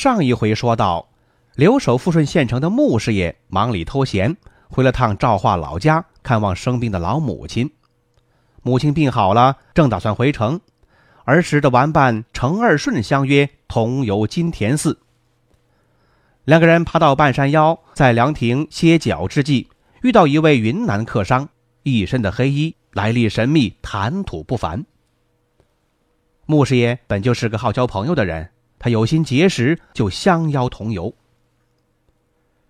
上一回说到，留守富顺县城的穆师爷忙里偷闲，回了趟赵化老家看望生病的老母亲。母亲病好了，正打算回城，儿时的玩伴程二顺相约同游金田寺。两个人爬到半山腰，在凉亭歇脚之际，遇到一位云南客商，一身的黑衣，来历神秘，谈吐不凡。穆师爷本就是个好交朋友的人。他有心结识，就相邀同游。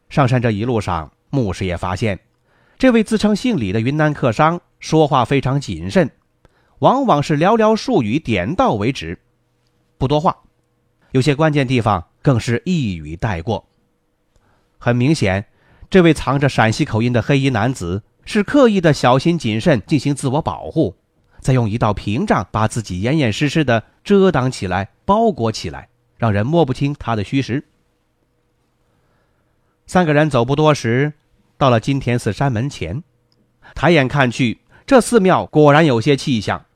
上山这一路上，牧师也发现，这位自称姓李的云南客商说话非常谨慎，往往是寥寥数语点到为止，不多话，有些关键地方更是一语带过。很明显，这位藏着陕西口音的黑衣男子是刻意的小心谨慎进行自我保护，再用一道屏障把自己严严实实的遮挡起来、包裹起来。让人摸不清他的虚实。三个人走不多时，到了金田寺山门前，抬眼看去，这寺庙果然有些气象。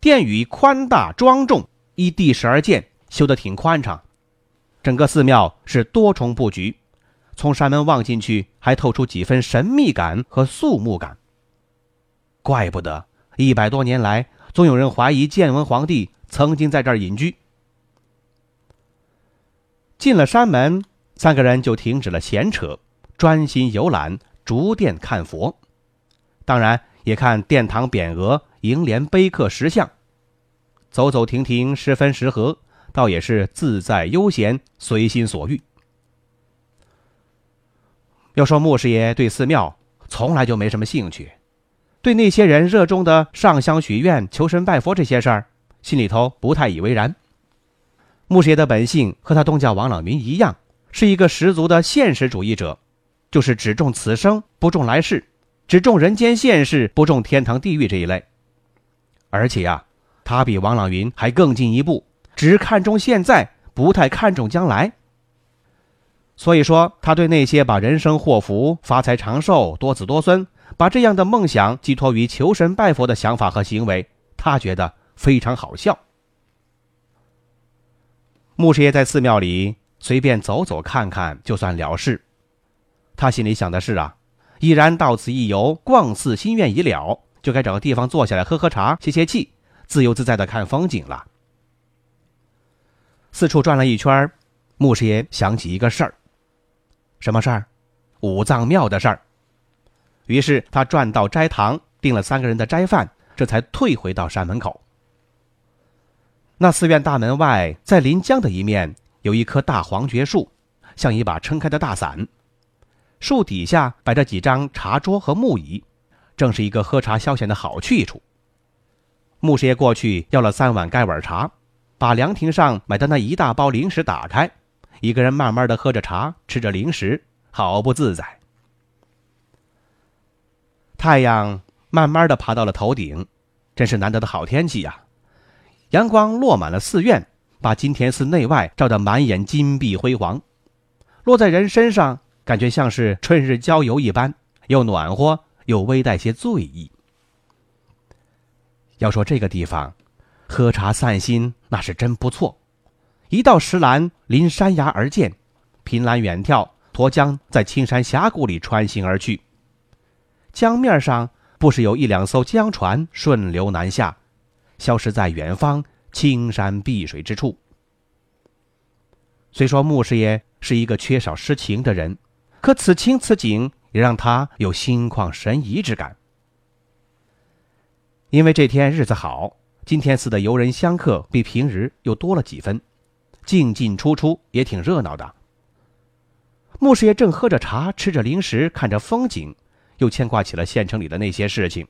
殿宇宽大庄重，依地势而建，修得挺宽敞。整个寺庙是多重布局，从山门望进去，还透出几分神秘感和肃穆感。怪不得一百多年来，总有人怀疑建文皇帝曾经在这儿隐居。进了山门，三个人就停止了闲扯，专心游览，逐殿看佛，当然也看殿堂匾额、楹联碑刻石像，走走停停，十分适合，倒也是自在悠闲，随心所欲。要说穆师爷对寺庙从来就没什么兴趣，对那些人热衷的上香许愿、求神拜佛这些事儿，心里头不太以为然。穆师爷的本性和他东家王朗云一样，是一个十足的现实主义者，就是只重此生不重来世，只重人间现世不重天堂地狱这一类。而且呀，他比王朗云还更进一步，只看重现在，不太看重将来。所以说，他对那些把人生祸福、发财长寿、多子多孙，把这样的梦想寄托于求神拜佛的想法和行为，他觉得非常好笑。穆师爷在寺庙里随便走走看看，就算了事。他心里想的是啊，已然到此一游，逛寺心愿已了，就该找个地方坐下来喝喝茶、歇歇气，自由自在的看风景了。四处转了一圈，穆师爷想起一个事儿，什么事儿？五藏庙的事儿。于是他转到斋堂，订了三个人的斋饭，这才退回到山门口。那寺院大门外，在临江的一面，有一棵大黄桷树，像一把撑开的大伞。树底下摆着几张茶桌和木椅，正是一个喝茶消闲的好去处。穆师爷过去要了三碗盖碗茶，把凉亭上买的那一大包零食打开，一个人慢慢的喝着茶，吃着零食，好不自在。太阳慢慢的爬到了头顶，真是难得的好天气呀。阳光落满了寺院，把金田寺内外照得满眼金碧辉煌。落在人身上，感觉像是春日郊游一般，又暖和又微带些醉意。要说这个地方，喝茶散心那是真不错。一道石栏临山崖而建，凭栏远眺，沱江在青山峡谷里穿行而去。江面上不时有一两艘江船顺流南下。消失在远方青山碧水之处。虽说穆师爷是一个缺少诗情的人，可此情此景也让他有心旷神怡之感。因为这天日子好，金天寺的游人香客比平日又多了几分，进进出出也挺热闹的。穆师爷正喝着茶，吃着零食，看着风景，又牵挂起了县城里的那些事情，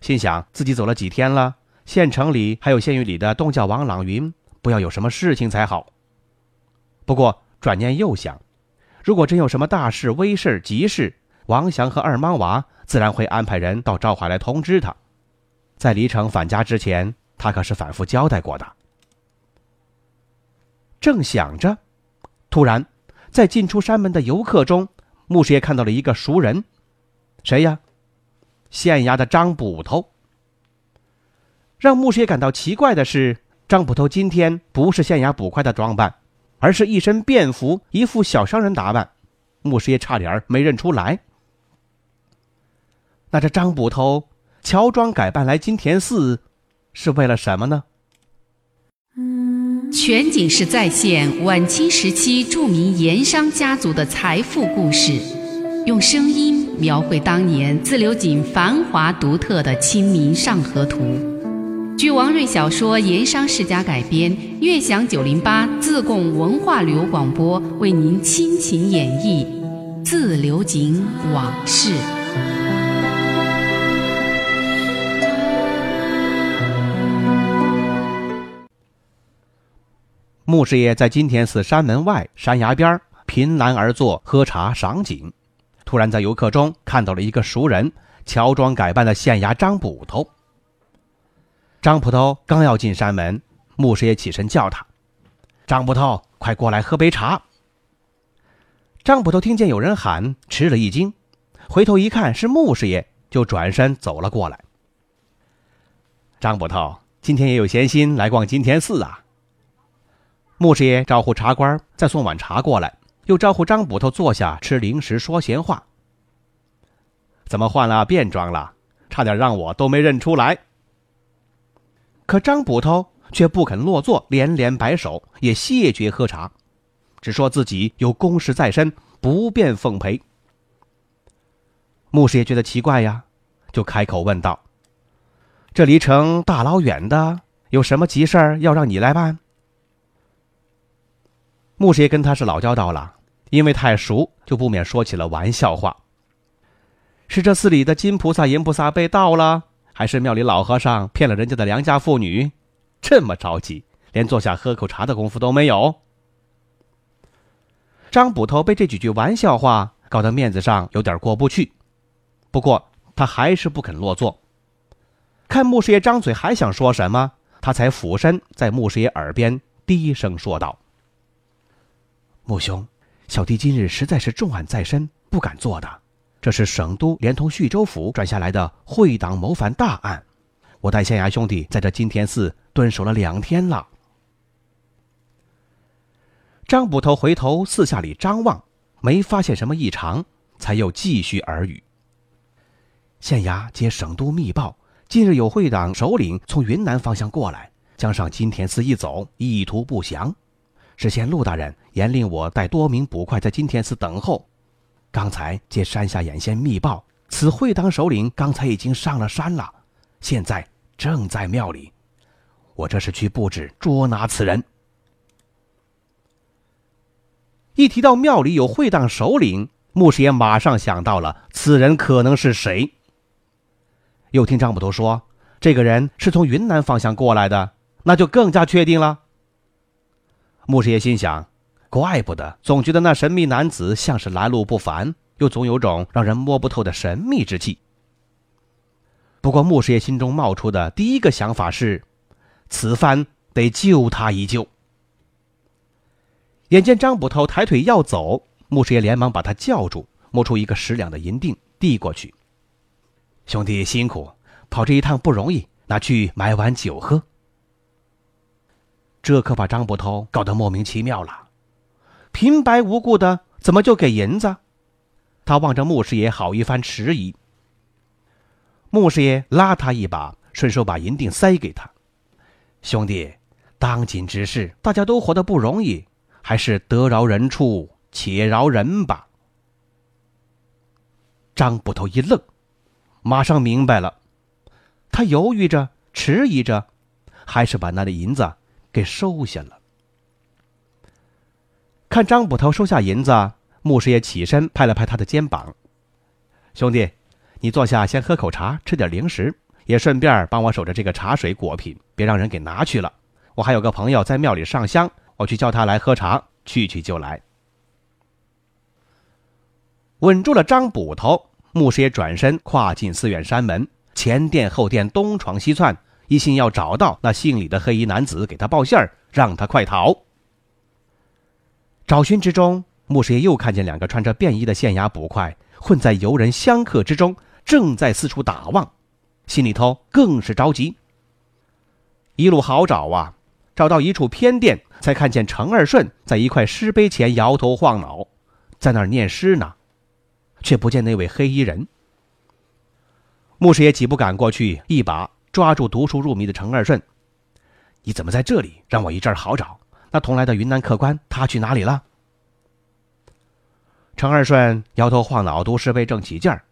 心想自己走了几天了。县城里还有县狱里的东教王朗云，不要有什么事情才好。不过转念又想，如果真有什么大事、危事、急事，王祥和二莽娃自然会安排人到赵华来通知他。在离城返家之前，他可是反复交代过的。正想着，突然，在进出山门的游客中，牧师爷看到了一个熟人，谁呀？县衙的张捕头。让牧师爷感到奇怪的是，张捕头今天不是县衙捕快的装扮，而是一身便服，一副小商人打扮。牧师爷差点没认出来。那这张捕头乔装改扮来金田寺，是为了什么呢？全景式再现晚清时期著名盐商家族的财富故事，用声音描绘当年自流井繁华独特的《清明上河图》。据王瑞小说《盐商世家》改编，悦享九零八自贡文化旅游广播为您倾情演绎《自流井往事》。穆师爷在金田寺山门外山崖边凭栏而坐，喝茶赏景。突然在游客中看到了一个熟人，乔装改扮的县衙张捕头。张捕头刚要进山门，牧师爷起身叫他：“张捕头，快过来喝杯茶。”张捕头听见有人喊，吃了一惊，回头一看是穆师爷，就转身走了过来。张捕头今天也有闲心来逛金田寺啊？穆师爷招呼茶官再送碗茶过来，又招呼张捕头坐下吃零食说闲话。怎么换了便装了？差点让我都没认出来。可张捕头却不肯落座，连连摆手，也谢绝喝茶，只说自己有公事在身，不便奉陪。牧师爷觉得奇怪呀，就开口问道：“这离城大老远的，有什么急事儿要让你来办？”牧师爷跟他是老交道了，因为太熟，就不免说起了玩笑话。是这寺里的金菩萨、银菩萨被盗了，还是庙里老和尚骗了人家的良家妇女？这么着急，连坐下喝口茶的功夫都没有。张捕头被这几句玩笑话搞得面子上有点过不去，不过他还是不肯落座。看穆师爷张嘴还想说什么，他才俯身在穆师爷耳边低声说道。穆兄，小弟今日实在是重案在身，不敢做的。这是省都连同徐州府转下来的会党谋反大案，我带县衙兄弟在这金田寺蹲守了两天了。张捕头回头四下里张望，没发现什么异常，才又继续耳语。县衙接省都密报，近日有会党首领从云南方向过来，将上金田寺一走，意图不详。是县陆大人严令我带多名捕快在金田寺等候。刚才接山下眼线密报，此会党首领刚才已经上了山了，现在正在庙里。我这是去布置捉拿此人。一提到庙里有会党首领，牧师爷马上想到了此人可能是谁。又听张捕头说，这个人是从云南方向过来的，那就更加确定了。牧师爷心想：“怪不得，总觉得那神秘男子像是来路不凡，又总有种让人摸不透的神秘之气。”不过，穆师爷心中冒出的第一个想法是：此番得救他一救。眼见张捕头抬腿要走，穆师爷连忙把他叫住，摸出一个十两的银锭递过去：“兄弟辛苦，跑这一趟不容易，拿去买碗酒喝。”这可把张捕头搞得莫名其妙了，平白无故的怎么就给银子？他望着穆师爷，好一番迟疑。穆师爷拉他一把，顺手把银锭塞给他：“兄弟，当今之事，大家都活得不容易，还是得饶人处且饶人吧。”张捕头一愣，马上明白了，他犹豫着，迟疑着，还是把那的银子。给收下了。看张捕头收下银子，牧师爷起身拍了拍他的肩膀：“兄弟，你坐下，先喝口茶，吃点零食，也顺便帮我守着这个茶水果品，别让人给拿去了。我还有个朋友在庙里上香，我去叫他来喝茶，去去就来。稳住了张捕头，穆师爷转身跨进寺院山门，前殿后殿东闯西窜，一心要找到那姓李的黑衣男子，给他报信儿，让他快逃。找寻之中，穆师爷又看见两个穿着便衣的县衙捕快混在游人香客之中，正在四处打望，心里头更是着急。一路好找啊，找到一处偏殿，才看见程二顺在一块石碑前摇头晃脑，在那儿念诗呢。却不见那位黑衣人。牧师爷几步赶过去，一把抓住读书入迷的程二顺：“你怎么在这里？让我一阵好找。那同来的云南客官，他去哪里了？”程二顺摇头晃脑，读诗碑正起劲儿。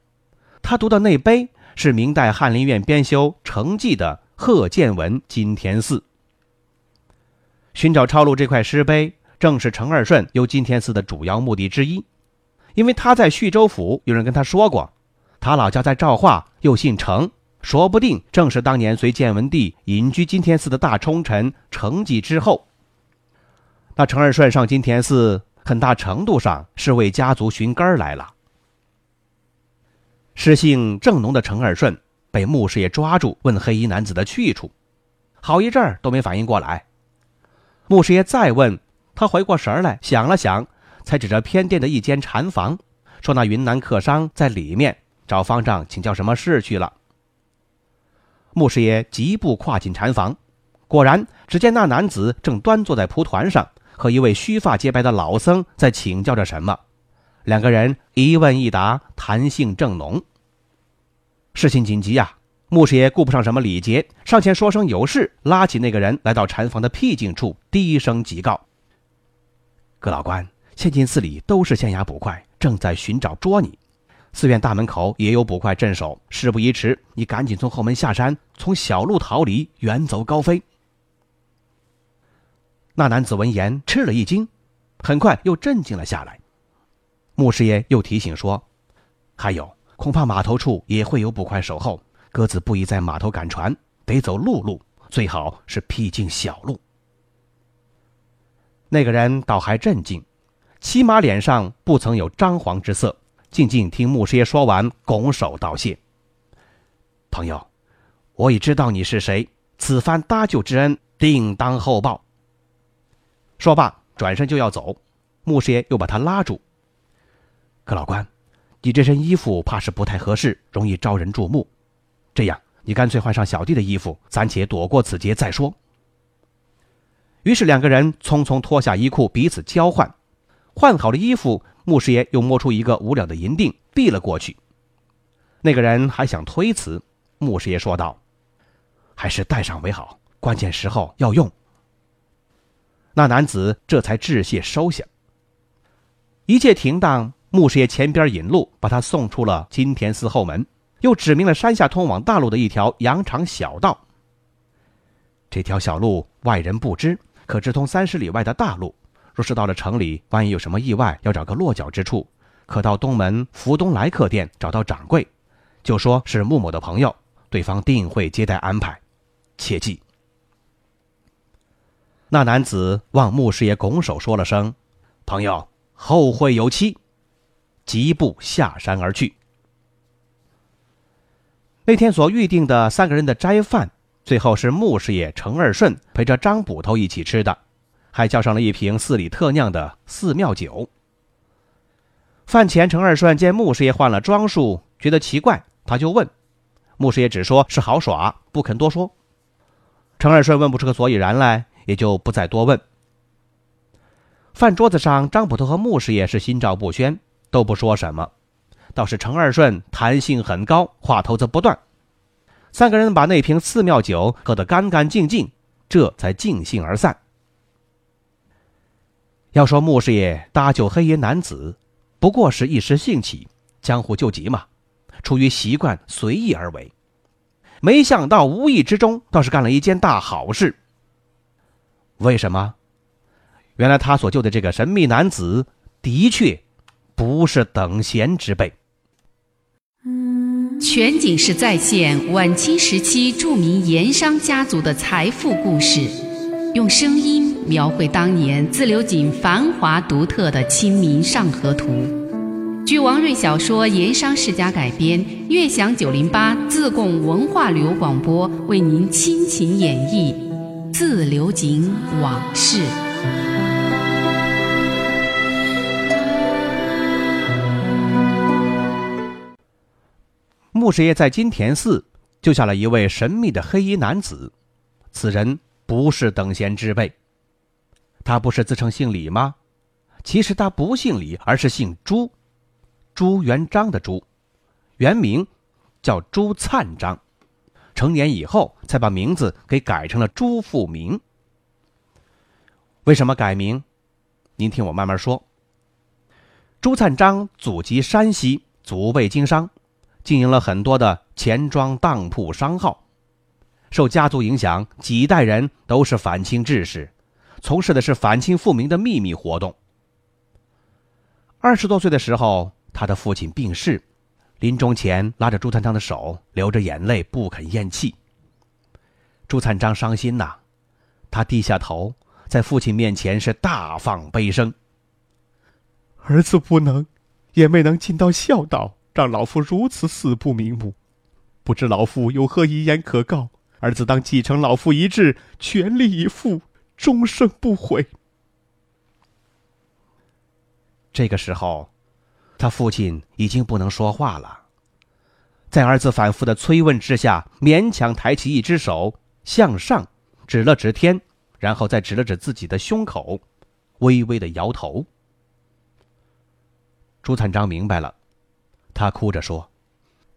他读的那碑是明代翰林院编修程记的《贺建文金田寺》。寻找抄录这块诗碑，正是程二顺游金田寺的主要目的之一。因为他在叙州府，有人跟他说过，他老家在赵化，又姓程，说不定正是当年随建文帝隐居金田寺的大冲臣程济之后。那程二顺上金田寺，很大程度上是为家族寻根来了。诗性正浓的程二顺被穆师爷抓住，问黑衣男子的去处，好一阵儿都没反应过来。穆师爷再问，他回过神来，想了想。才指着偏殿的一间禅房，说：“那云南客商在里面找方丈请教什么事去了。”穆师爷疾步跨进禅房，果然只见那男子正端坐在蒲团上，和一位须发洁白的老僧在请教着什么。两个人一问一答，谈性正浓。事情紧急呀！牧师爷顾不上什么礼节，上前说声有事，拉起那个人来到禅房的僻静处，低声急告：“葛老官。”现今寺里都是县衙捕快，正在寻找捉你。寺院大门口也有捕快镇守。事不宜迟，你赶紧从后门下山，从小路逃离，远走高飞。那男子闻言吃了一惊，很快又镇静了下来。穆师爷又提醒说：“还有，恐怕码头处也会有捕快守候，鸽子不宜在码头赶船，得走陆路，最好是僻静小路。”那个人倒还镇静。起码脸上不曾有张皇之色，静静听穆师爷说完，拱手道谢。朋友，我已知道你是谁，此番搭救之恩，定当厚报。说罢，转身就要走，穆师爷又把他拉住。葛老官，你这身衣服怕是不太合适，容易招人注目。这样，你干脆换上小弟的衣服，暂且躲过此劫再说。于是两个人匆匆脱下衣裤，彼此交换。换好了衣服，穆师爷又摸出一个五两的银锭，递了过去。那个人还想推辞，穆师爷说道：“还是带上为好，关键时候要用。”那男子这才致谢收下。一切停当，穆师爷前边引路，把他送出了金田寺后门，又指明了山下通往大路的一条羊肠小道。这条小路外人不知，可直通三十里外的大路。若是到了城里，万一有什么意外，要找个落脚之处，可到东门福东来客店找到掌柜，就说是穆某的朋友，对方定会接待安排，切记。那男子望穆师爷拱手说了声：“朋友，后会有期。”疾步下山而去。那天所预定的三个人的斋饭，最后是穆师爷程二顺陪着张捕头一起吃的。还叫上了一瓶寺里特酿的寺庙酒。饭前，程二顺见穆师爷换了装束，觉得奇怪，他就问，穆师爷只说是好耍，不肯多说。程二顺问不出个所以然来，也就不再多问。饭桌子上，张捕头和穆师爷是心照不宣，都不说什么，倒是程二顺弹性很高，话头子不断。三个人把那瓶寺庙酒喝得干干净净，这才尽兴而散。要说穆师爷搭救黑衣男子，不过是一时兴起，江湖救急嘛，出于习惯随意而为。没想到无意之中倒是干了一件大好事。为什么？原来他所救的这个神秘男子，的确不是等闲之辈。全景式再现晚清时期著名盐商家族的财富故事，用声音。描绘当年自流井繁华独特的《清明上河图》。据王瑞小说《盐商世家》改编，悦享九零八自贡文化旅游广播为您倾情演绎《自流井往事》。穆师爷在金田寺救下了一位神秘的黑衣男子，此人不是等闲之辈。他不是自称姓李吗？其实他不姓李，而是姓朱，朱元璋的朱，原名叫朱灿章，成年以后才把名字给改成了朱富明。为什么改名？您听我慢慢说。朱灿章祖籍山西，祖辈经商。经营了很多的钱庄、当铺、商号，受家族影响，几代人都是反清志士，从事的是反清复明的秘密活动。二十多岁的时候，他的父亲病逝，临终前拉着朱灿章的手，流着眼泪不肯咽气。朱灿章伤心呐，他低下头，在父亲面前是大放悲声：“儿子不能，也没能尽到孝道。”让老夫如此死不瞑目，不知老夫有何遗言可告？儿子当继承老父遗志，全力以赴，终生不悔。这个时候，他父亲已经不能说话了，在儿子反复的催问之下，勉强抬起一只手向上，指了指天，然后再指了指自己的胸口，微微的摇头。朱灿章明白了。他哭着说：“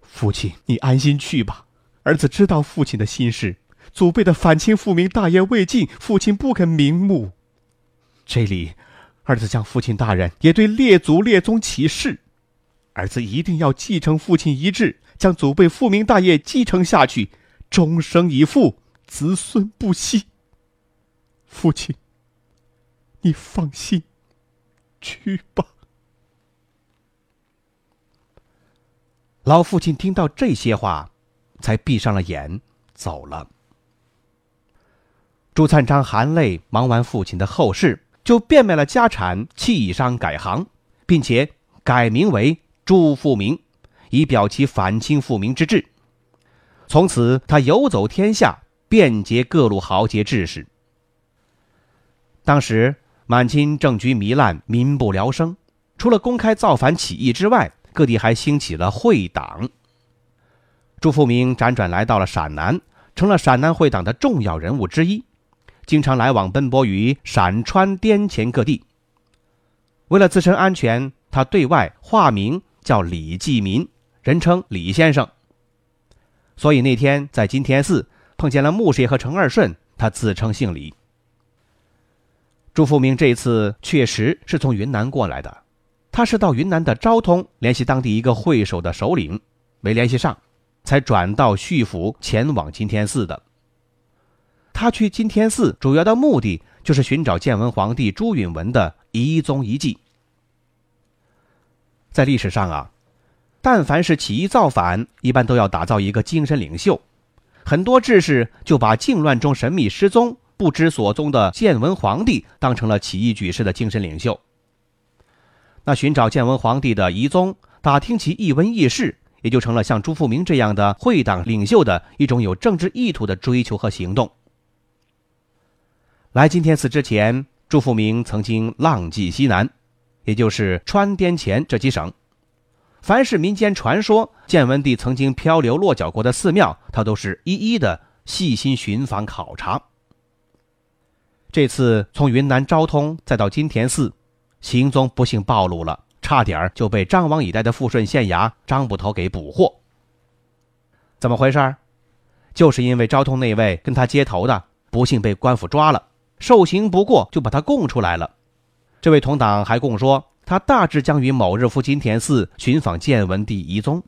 父亲，你安心去吧。儿子知道父亲的心事，祖辈的反清复明大业未尽，父亲不肯瞑目。这里，儿子向父亲大人也对列祖列宗起誓，儿子一定要继承父亲遗志，将祖辈复明大业继承下去，终生以父，子孙不息。父亲，你放心，去吧。”老父亲听到这些话，才闭上了眼，走了。朱灿章含泪忙完父亲的后事，就变卖了家产，弃商改行，并且改名为朱富明，以表其反清复明之志。从此，他游走天下，遍结各路豪杰志士。当时满清政局糜烂，民不聊生，除了公开造反起义之外，各地还兴起了会党。朱富明辗转来到了陕南，成了陕南会党的重要人物之一，经常来往奔波于陕川滇黔各地。为了自身安全，他对外化名叫李继民，人称李先生。所以那天在金田寺碰见了穆师爷和程二顺，他自称姓李。朱富明这次确实是从云南过来的。他是到云南的昭通联系当地一个会首的首领，没联系上，才转到叙府前往金天寺的。他去金天寺主要的目的就是寻找建文皇帝朱允文的遗踪遗迹。在历史上啊，但凡是起义造反，一般都要打造一个精神领袖，很多志士就把靖乱中神秘失踪、不知所踪的建文皇帝当成了起义举事的精神领袖。那寻找建文皇帝的遗踪，打听其一闻轶事，也就成了像朱富明这样的会党领袖的一种有政治意图的追求和行动。来金田寺之前，朱富明曾经浪迹西南，也就是川滇黔这几省。凡是民间传说建文帝曾经漂流落脚过的寺庙，他都是一一的细心寻访考察。这次从云南昭通再到金田寺。行踪不幸暴露了，差点就被张王以待的富顺县衙张捕头给捕获。怎么回事？就是因为昭通那位跟他接头的不幸被官府抓了，受刑不过就把他供出来了。这位同党还供说，他大致将于某日赴金田寺寻访建文帝遗踪。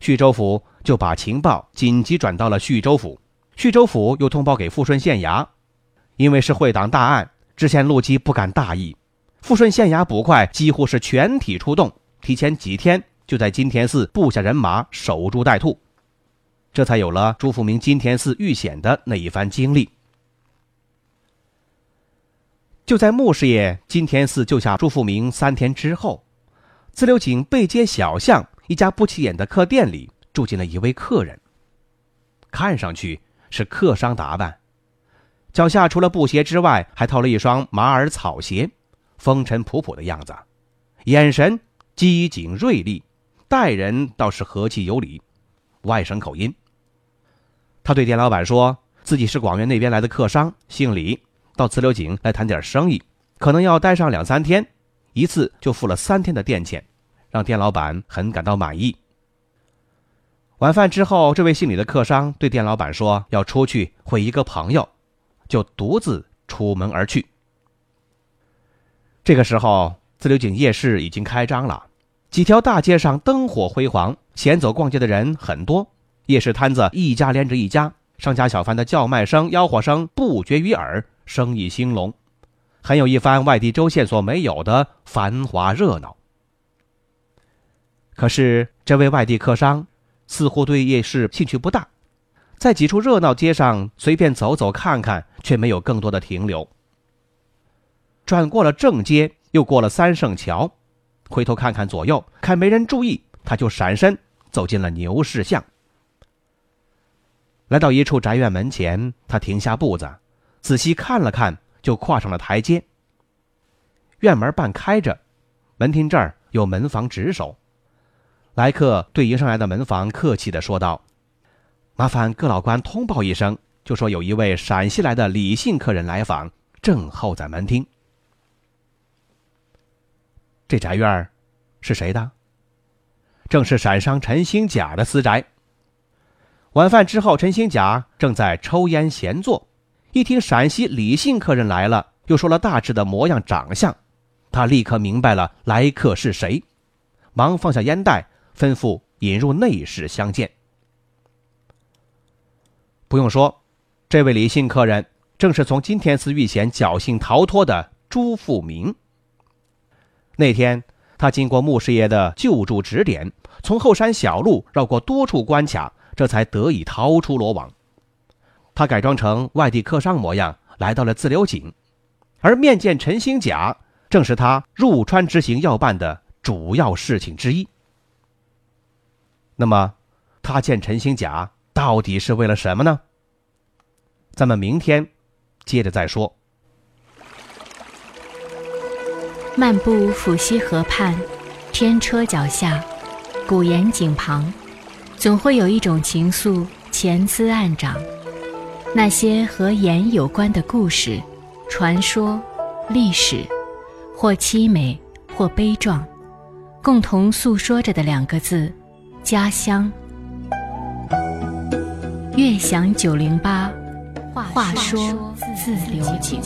徐州府就把情报紧急转到了徐州府，徐州府又通报给富顺县衙，因为是会党大案，知县陆基不敢大意。富顺县衙捕快几乎是全体出动，提前几天就在金田寺布下人马，守株待兔，这才有了朱富明金田寺遇险的那一番经历。就在穆师爷金田寺救下朱富明三天之后，自流井背街小巷一家不起眼的客店里住进了一位客人。看上去是客商打扮，脚下除了布鞋之外，还套了一双马尔草鞋，风尘仆仆的样子，眼神机警锐利，待人倒是和气有礼，外省口音。他对店老板说自己是广元那边来的客商，姓李。到自流井来谈点生意，可能要待上两三天，一次就付了三天的店钱，让店老板很感到满意。晚饭之后，这位姓李的客商对店老板说要出去会一个朋友，就独自出门而去。这个时候，自流井夜市已经开张了，几条大街上灯火辉煌，闲走逛街的人很多，夜市摊子一家连着一家，商家小贩的叫卖声、吆喝声不绝于耳。生意兴隆，很有一番外地州县所没有的繁华热闹。可是，这位外地客商似乎对夜市兴趣不大，在几处热闹街上随便走走看看，却没有更多的停留。转过了正街，又过了三圣桥，回头看看左右，看没人注意，他就闪身走进了牛市巷。来到一处宅院门前，他停下步子。仔细看了看，就跨上了台阶。院门半开着，门厅这儿有门房值守。来客对迎上来的门房客气的说道：“麻烦各老官通报一声，就说有一位陕西来的李姓客人来访，正候在门厅。”这宅院是谁的？正是陕商陈兴甲的私宅。晚饭之后，陈兴甲正在抽烟闲坐。一听陕西李姓客人来了，又说了大致的模样长相，他立刻明白了来客是谁，忙放下烟袋，吩咐引入内室相见。不用说，这位李姓客人正是从金田寺遇险侥幸逃脱的朱富明。那天，他经过穆师爷的救助指点，从后山小路绕过多处关卡，这才得以逃出罗网。他改装成外地客商模样，来到了自流井，而面见陈兴甲，正是他入川之行要办的主要事情之一。那么，他见陈兴甲到底是为了什么呢？咱们明天接着再说。漫步抚溪河畔，天车脚下，古岩井旁，总会有一种情愫潜滋暗长。那些和盐有关的故事、传说、历史，或凄美，或悲壮，共同诉说着的两个字：家乡。悦享九零八，话说自流井。